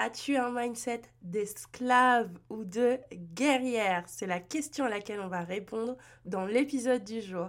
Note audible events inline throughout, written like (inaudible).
As-tu un mindset d'esclave ou de guerrière? C'est la question à laquelle on va répondre dans l'épisode du jour.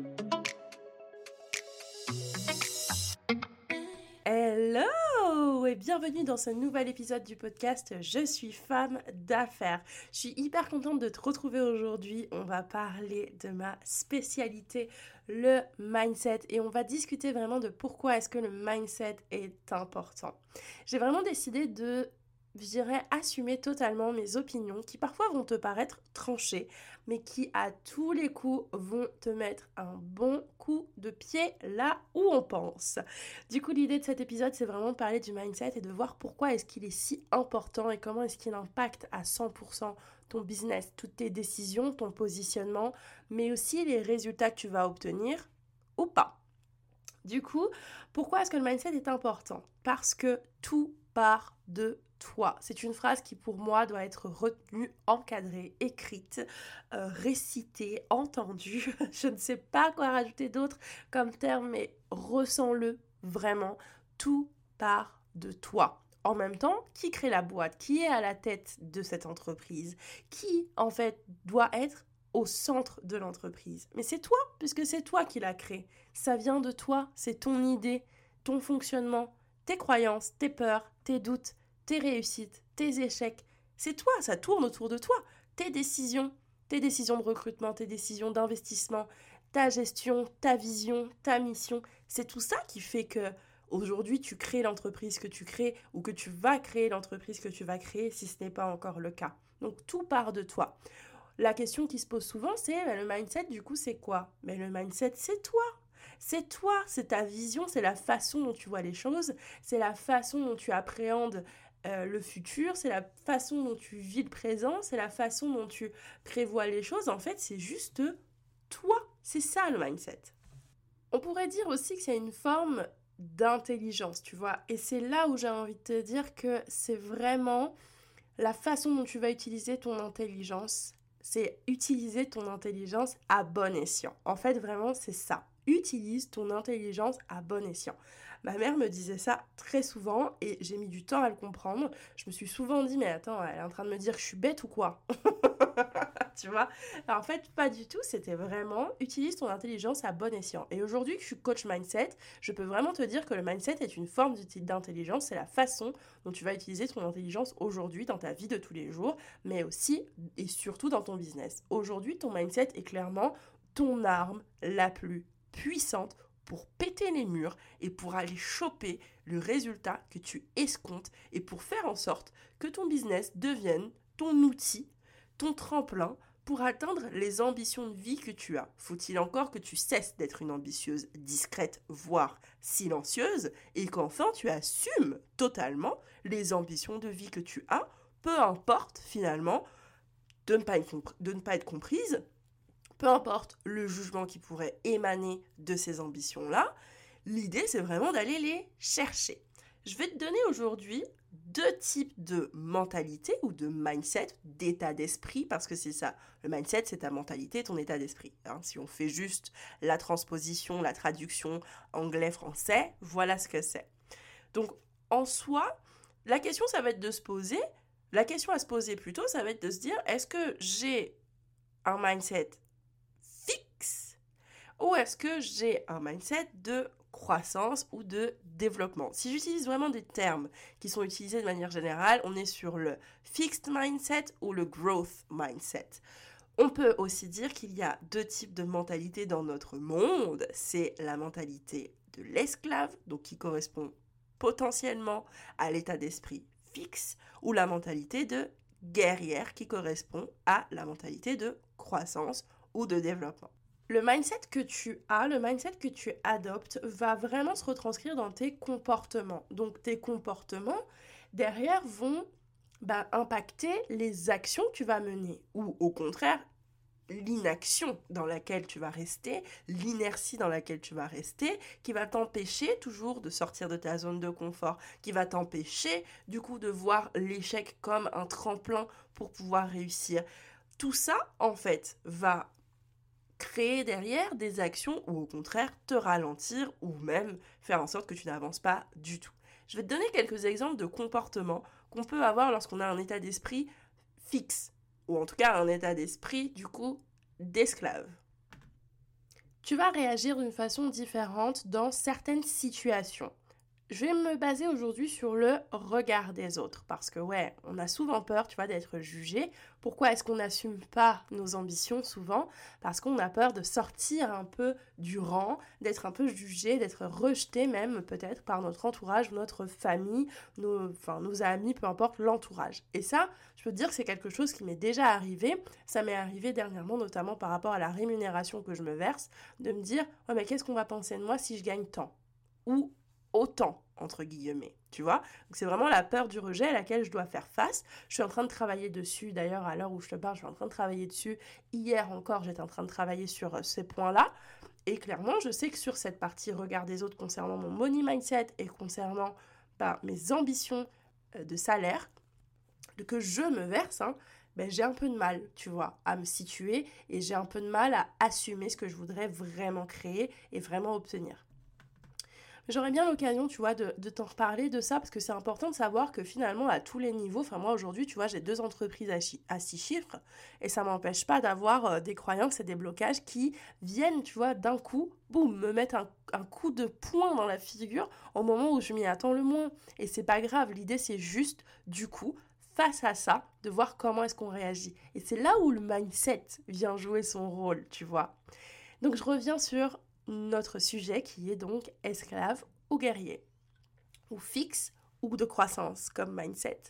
Hello et bienvenue dans ce nouvel épisode du podcast Je suis femme d'affaires. Je suis hyper contente de te retrouver aujourd'hui. On va parler de ma spécialité, le mindset, et on va discuter vraiment de pourquoi est-ce que le mindset est important. J'ai vraiment décidé de je dirais, assumer totalement mes opinions qui parfois vont te paraître tranchées, mais qui à tous les coups vont te mettre un bon coup de pied là où on pense. Du coup, l'idée de cet épisode, c'est vraiment de parler du mindset et de voir pourquoi est-ce qu'il est si important et comment est-ce qu'il impacte à 100% ton business, toutes tes décisions, ton positionnement, mais aussi les résultats que tu vas obtenir ou pas. Du coup, pourquoi est-ce que le mindset est important? Parce que tout part de toi. C'est une phrase qui pour moi doit être retenue, encadrée, écrite, euh, récitée, entendue. (laughs) Je ne sais pas quoi rajouter d'autre comme terme, mais ressens-le vraiment. Tout part de toi. En même temps, qui crée la boîte? Qui est à la tête de cette entreprise? Qui, en fait, doit être au centre de l'entreprise? Mais c'est toi, puisque c'est toi qui l'as créé. Ça vient de toi, c'est ton idée, ton fonctionnement, tes croyances, tes peurs, tes doutes, tes réussites, tes échecs. C'est toi, ça tourne autour de toi. Tes décisions, tes décisions de recrutement, tes décisions d'investissement, ta gestion, ta vision, ta mission. C'est tout ça qui fait que aujourd'hui tu crées l'entreprise que tu crées ou que tu vas créer l'entreprise que tu vas créer si ce n'est pas encore le cas. Donc tout part de toi. La question qui se pose souvent, c'est le mindset, du coup, c'est quoi? Mais le mindset, c'est toi. C'est toi, c'est ta vision, c'est la façon dont tu vois les choses, c'est la façon dont tu appréhendes euh, le futur, c'est la façon dont tu vis le présent, c'est la façon dont tu prévois les choses. En fait, c'est juste toi. C'est ça le mindset. On pourrait dire aussi que c'est une forme d'intelligence, tu vois. Et c'est là où j'ai envie de te dire que c'est vraiment la façon dont tu vas utiliser ton intelligence. C'est utiliser ton intelligence à bon escient. En fait, vraiment, c'est ça utilise ton intelligence à bon escient. Ma mère me disait ça très souvent et j'ai mis du temps à le comprendre. Je me suis souvent dit mais attends, elle est en train de me dire que je suis bête ou quoi? (laughs) Tu vois? En fait, pas du tout, c'était vraiment utilise ton intelligence à bon escient. Et aujourd'hui que je suis coach mindset, je peux vraiment te dire que le mindset est une forme d'intelligence, c'est la façon dont tu vas utiliser ton intelligence aujourd'hui dans ta vie de tous les jours, mais aussi et surtout dans ton business. Aujourd'hui, ton mindset est clairement ton arme la plus puissante pour péter les murs et pour aller choper le résultat que tu escomptes et pour faire en sorte que ton business devienne ton outil, ton tremplin pour atteindre les ambitions de vie que tu as. Faut-il encore que tu cesses d'être une ambitieuse discrète, voire silencieuse, et qu'enfin tu assumes totalement les ambitions de vie que tu as, peu importe finalement de ne pas être, comprise, peu importe le jugement qui pourrait émaner de ces ambitions-là, l'idée c'est vraiment d'aller les chercher. Je vais te donner aujourd'hui deux types de mentalité ou de mindset, d'état d'esprit, parce que c'est ça. Le mindset, c'est ta mentalité, ton état d'esprit. Hein. Si on fait juste la transposition, la traduction anglais-français, voilà ce que c'est. Donc, en soi, la question, ça va être de se poser, la question à se poser plutôt, ça va être de se dire, est-ce que j'ai un mindset ou est-ce que j'ai un mindset de croissance ou de développement? Si j'utilise vraiment des termes qui sont utilisés de manière générale, on est sur le fixed mindset ou le growth mindset. On peut aussi dire qu'il y a deux types de mentalités dans notre monde. C'est la mentalité de l'esclave, donc qui correspond potentiellement à l'état d'esprit fixe, ou la mentalité de guerrière qui correspond à la mentalité de croissance ou de développement. Le mindset que tu as, le mindset que tu adoptes va vraiment se retranscrire dans tes comportements. Donc tes comportements, derrière, vont bah, impacter les actions que tu vas mener. Ou au contraire, l'inaction dans laquelle tu vas rester, l'inertie dans laquelle tu vas rester, qui va t'empêcher toujours de sortir de ta zone de confort, qui va t'empêcher du coup de voir l'échec comme un tremplin pour pouvoir réussir. Tout ça, en fait, va créer derrière des actions ou au contraire te ralentir ou même faire en sorte que tu n'avances pas du tout. Je vais te donner quelques exemples de comportements qu'on peut avoir lorsqu'on a un état d'esprit fixe ou en tout cas un état d'esprit du coup d'esclave. Tu vas réagir d'une façon différente dans certaines situations. Je vais me baser aujourd'hui sur le regard des autres parce que ouais, on a souvent peur, tu vois, d'être jugé. Pourquoi est-ce qu'on n'assume pas nos ambitions souvent? Parce qu'on a peur de sortir un peu du rang, d'être un peu jugé, d'être rejeté même peut-être par notre entourage, notre famille, nos, amis, peu importe l'entourage. Et ça, je peux te dire que c'est quelque chose qui m'est déjà arrivé. Ça m'est arrivé dernièrement, notamment par rapport à la rémunération que je me verse, de me dire, ouais mais qu'est-ce qu'on va penser de moi si je gagne tant? Ou autant, entre guillemets, tu vois. c'est vraiment la peur du rejet à laquelle je dois faire face. Je suis en train de travailler dessus, d'ailleurs, à l'heure où je te parle, je suis en train de travailler dessus. Hier encore, j'étais en train de travailler sur euh, ces points-là. Et clairement, je sais que sur cette partie regard des autres concernant mon money mindset et concernant bah, mes ambitions euh, de salaire, que je me verse, hein, ben, j'ai un peu de mal, tu vois, à me situer et j'ai un peu de mal à assumer ce que je voudrais vraiment créer et vraiment obtenir. J'aurais bien l'occasion, tu vois, de, t'en reparler de ça parce que c'est important de savoir que finalement, à tous les niveaux, enfin moi aujourd'hui, tu vois, j'ai deux entreprises à, six chiffres et ça m'empêche pas d'avoir euh, des croyances et des blocages qui viennent, tu vois, d'un coup, boum, me mettre un, un, coup de poing dans la figure au moment où je m'y attends le moins. Et c'est pas grave, l'idée c'est juste, du coup, face à ça, de voir comment est-ce qu'on réagit. Et c'est là où le mindset vient jouer son rôle, tu vois. Donc je reviens sur notre sujet qui est donc esclave ou guerrier, ou fixe ou de croissance comme mindset.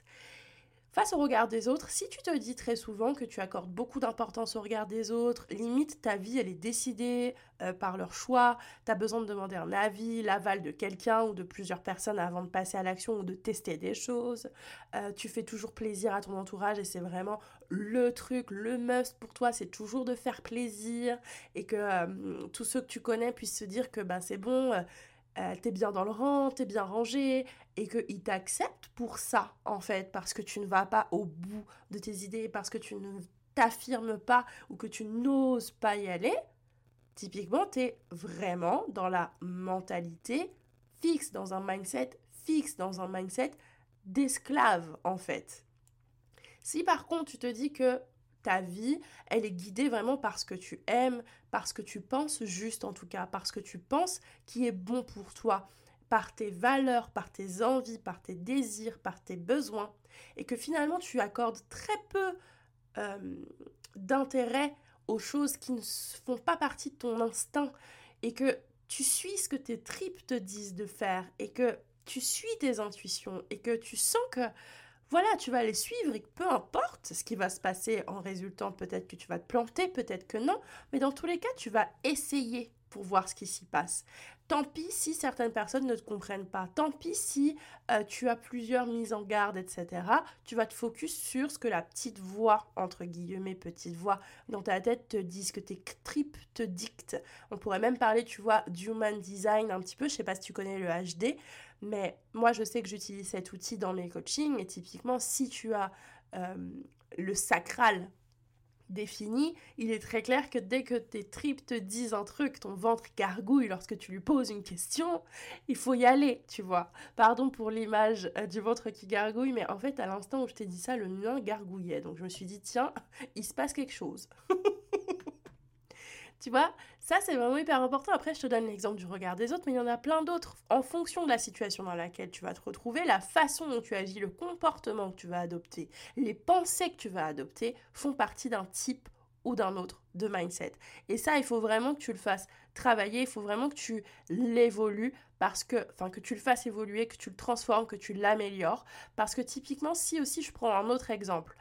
Face au regard des autres, si tu te dis très souvent que tu accordes beaucoup d'importance au regard des autres, limite ta vie elle est décidée euh, par leur choix, tu as besoin de demander un avis, l'aval de quelqu'un ou de plusieurs personnes avant de passer à l'action ou de tester des choses, euh, tu fais toujours plaisir à ton entourage et c'est vraiment le truc, le must pour toi, c'est toujours de faire plaisir et que euh, tous ceux que tu connais puissent se dire que bah, c'est bon, t'es bien dans le rang, t'es bien rangé, et qu'ils t'acceptent pour ça, en fait, parce que tu ne vas pas au bout de tes idées, parce que tu ne t'affirmes pas ou que tu n'oses pas y aller, typiquement, t'es vraiment dans la mentalité fixe, dans un mindset fixe, dans un mindset d'esclave, en fait. Si par contre tu te dis que ta vie, elle est guidée vraiment par ce que tu aimes, parce que tu penses juste en tout cas, parce que tu penses qui est bon pour toi, par tes valeurs, par tes envies, par tes désirs, par tes besoins, et que finalement tu accordes très peu euh, d'intérêt aux choses qui ne font pas partie de ton instinct, et que tu suis ce que tes tripes te disent de faire, et que tu suis tes intuitions, et que tu sens que voilà, tu vas les suivre et peu importe ce qui va se passer en résultant, peut-être que tu vas te planter, peut-être que non, mais dans tous les cas, tu vas essayer pour voir ce qui s'y passe. Tant pis si certaines personnes ne te comprennent pas. Tant pis si euh, tu as plusieurs mises en garde, etc. Tu vas te focus sur ce que la petite voix, entre guillemets, petite voix, dans ta tête te dit, ce que tes tripes te dictent. On pourrait même parler, tu vois, d'human design un petit peu. Je sais pas si tu connais le HD. Mais moi, je sais que j'utilise cet outil dans mes coachings et typiquement, si tu as euh, le sacral défini, il est très clair que dès que tes tripes te disent un truc, ton ventre gargouille lorsque tu lui poses une question, il faut y aller, tu vois. Pardon pour l'image euh, du ventre qui gargouille, mais en fait, à l'instant où je t'ai dit ça, le mien gargouillait. Donc je me suis dit, tiens, (laughs) il se passe quelque chose. (laughs) Tu vois, ça c'est vraiment hyper important. Après, je te donne l'exemple du regard des autres, mais il y en a plein d'autres. En fonction de la situation dans laquelle tu vas te retrouver, la façon dont tu agis, le comportement que tu vas adopter, les pensées que tu vas adopter font partie d'un type ou d'un autre de mindset. Et ça, il faut vraiment que tu le fasses travailler, il faut vraiment que tu l'évolues parce que, enfin, que tu le fasses évoluer, que tu le transformes, que tu l'améliores. Parce que typiquement, si aussi je prends un autre exemple,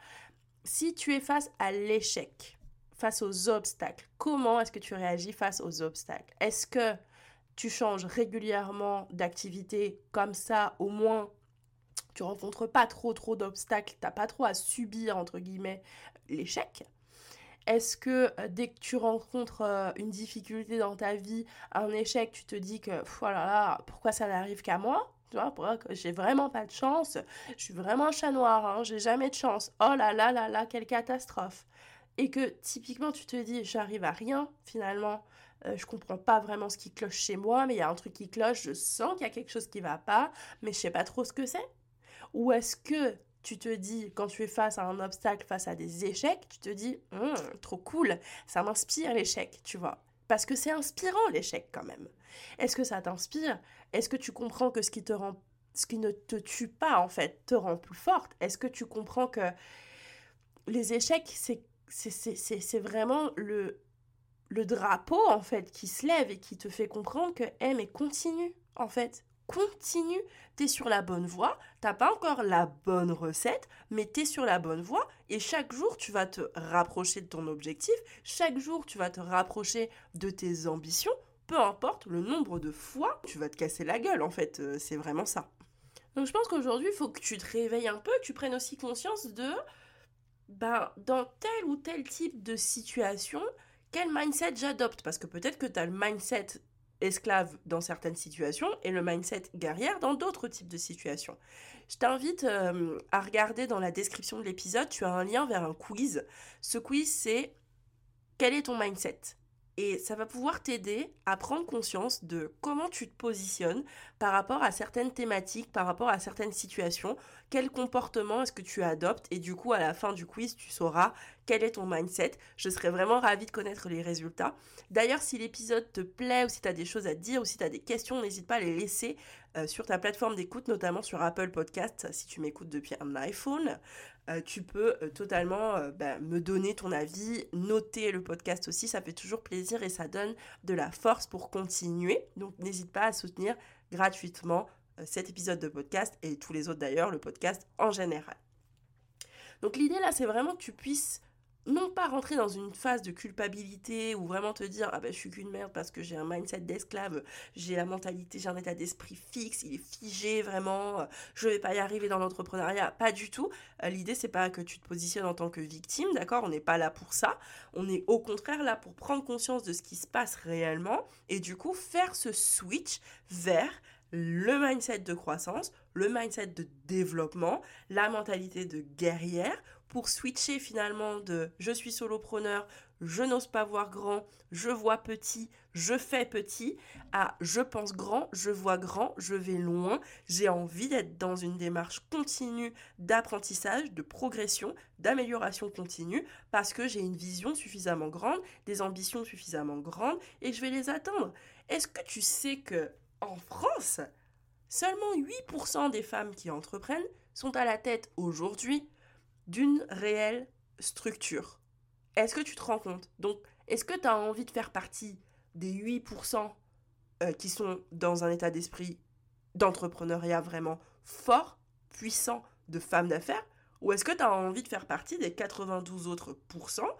si tu es face à l'échec, face aux obstacles. Comment est-ce que tu réagis face aux obstacles? Est-ce que tu changes régulièrement d'activité comme ça, au moins tu rencontres pas trop trop d'obstacles, t'as pas trop à subir entre guillemets l'échec. Est-ce que euh, dès que tu rencontres euh, une difficulté dans ta vie, un échec, tu te dis que voilà, là, pourquoi ça n'arrive qu'à moi? Tu vois, j'ai vraiment pas de chance, je suis vraiment un chat noir, hein, j'ai jamais de chance. Oh là là là là, quelle catastrophe. Et que typiquement tu te dis, j'arrive à rien finalement, euh, je comprends pas vraiment ce qui cloche chez moi, mais il y a un truc qui cloche, je sens qu'il y a quelque chose qui va pas, mais je sais pas trop ce que c'est. Ou est-ce que tu te dis, quand tu es face à un obstacle, face à des échecs, tu te dis, hum, trop cool, ça m'inspire l'échec, tu vois. Parce que c'est inspirant l'échec quand même. Est-ce que ça t'inspire? Est-ce que tu comprends que ce qui te rend ce qui ne te tue pas en fait te rend plus forte? Est-ce que tu comprends que les échecs c'est c'est vraiment le le drapeau en fait qui se lève et qui te fait comprendre que eh mais continue en fait. Continue, tu es sur la bonne voie, t'as pas encore la bonne recette, mais tu es sur la bonne voie. Et chaque jour tu vas te rapprocher de ton objectif, chaque jour tu vas te rapprocher de tes ambitions, peu importe le nombre de fois, tu vas te casser la gueule en fait, euh, c'est vraiment ça. Donc je pense qu'aujourd'hui, il faut que tu te réveilles un peu, tu prennes aussi conscience de, ben, dans tel ou tel type de situation, quel mindset j'adopte? Parce que peut-être que tu as le mindset esclave dans certaines situations et le mindset guerrière dans d'autres types de situations. Je t'invite euh, à regarder dans la description de l'épisode, tu as un lien vers un quiz. Ce quiz, c'est quel est ton mindset? Et ça va pouvoir t'aider à prendre conscience de comment tu te positionnes par rapport à certaines thématiques, par rapport à certaines situations, quel comportement est-ce que tu adoptes? Et du coup à la fin du quiz tu sauras quel est ton mindset. Je serais vraiment ravie de connaître les résultats. D'ailleurs si l'épisode te plaît ou si tu as des choses à dire ou si tu as des questions, n'hésite pas à les laisser euh, sur ta plateforme d'écoute, notamment sur Apple Podcast si tu m'écoutes depuis un iPhone. Euh, tu peux euh, totalement bah, me donner ton avis, noter le podcast aussi, ça fait toujours plaisir et ça donne de la force pour continuer. Donc n'hésite pas à soutenir gratuitement cet épisode de podcast et tous les autres d'ailleurs, le podcast en général. Donc l'idée là, c'est vraiment que tu puisses non pas rentrer dans une phase de culpabilité ou vraiment te dire ah ben je suis qu'une merde parce que j'ai un mindset d'esclave, j'ai la mentalité, j'ai un état d'esprit fixe, il est figé vraiment, je vais pas y arriver dans l'entrepreneuriat, pas du tout. Euh, l'idée c'est pas que tu te positionnes en tant que victime, d'accord? On n'est pas là pour ça, on est au contraire là pour prendre conscience de ce qui se passe réellement et du coup faire ce switch vers le mindset de croissance, le mindset de développement, la mentalité de guerrière pour switcher finalement de je suis solopreneur, je n'ose pas voir grand, je vois petit, je fais petit, à je pense grand, je vois grand, je vais loin, j'ai envie d'être dans une démarche continue d'apprentissage, de progression, d'amélioration continue, parce que j'ai une vision suffisamment grande, des ambitions suffisamment grandes, et je vais les atteindre. Est-ce que tu sais que en France, seulement 8% des femmes qui entreprennent sont à la tête aujourd'hui d'une réelle structure. Est-ce que tu te rends compte? Donc, est-ce que tu as envie de faire partie des 8% euh, qui sont dans un état d'esprit d'entrepreneuriat vraiment fort, puissant, de femmes d'affaires? Ou est-ce que tu as envie de faire partie des 92 autres pourcents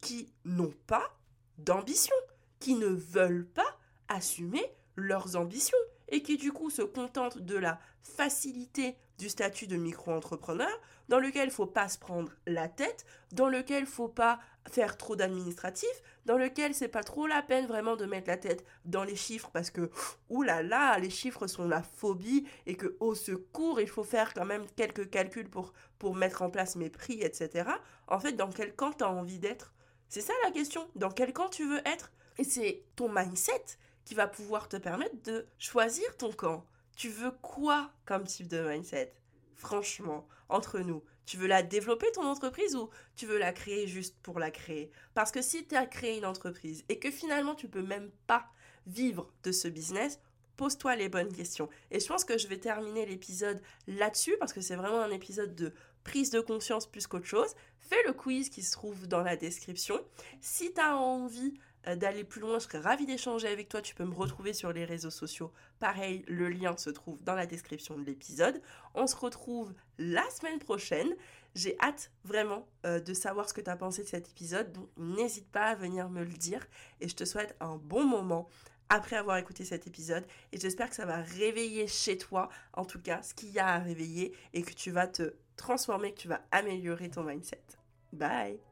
qui n'ont pas d'ambition, qui ne veulent pas assumer leurs ambitions et qui du coup se contentent de la facilité du statut de micro-entrepreneur, dans lequel il faut pas se prendre la tête, dans lequel il faut pas faire trop d'administratif, dans lequel c'est pas trop la peine vraiment de mettre la tête dans les chiffres parce que oulala, là là, les chiffres sont la phobie et que au secours, il faut faire quand même quelques calculs pour, pour mettre en place mes prix, etc. En fait, dans quel camp tu as envie d'être? C'est ça la question. Dans quel camp tu veux être? Et c'est ton mindset qui va pouvoir te permettre de choisir ton camp. Tu veux quoi comme type de mindset? Franchement, entre nous, tu veux la développer ton entreprise ou tu veux la créer juste pour la créer? Parce que si tu as créé une entreprise et que finalement tu peux même pas vivre de ce business, pose-toi les bonnes questions. Et je pense que je vais terminer l'épisode là-dessus parce que c'est vraiment un épisode de prise de conscience plus qu'autre chose. Fais le quiz qui se trouve dans la description. Si tu as envie d'aller plus loin, je serais ravie d'échanger avec toi. Tu peux me retrouver sur les réseaux sociaux. Pareil, le lien se trouve dans la description de l'épisode. On se retrouve la semaine prochaine. J'ai hâte vraiment euh, de savoir ce que tu as pensé de cet épisode. Donc n'hésite pas à venir me le dire. Et je te souhaite un bon moment après avoir écouté cet épisode. Et j'espère que ça va réveiller chez toi, en tout cas, ce qu'il y a à réveiller et que tu vas te transformer, que tu vas améliorer ton mindset. Bye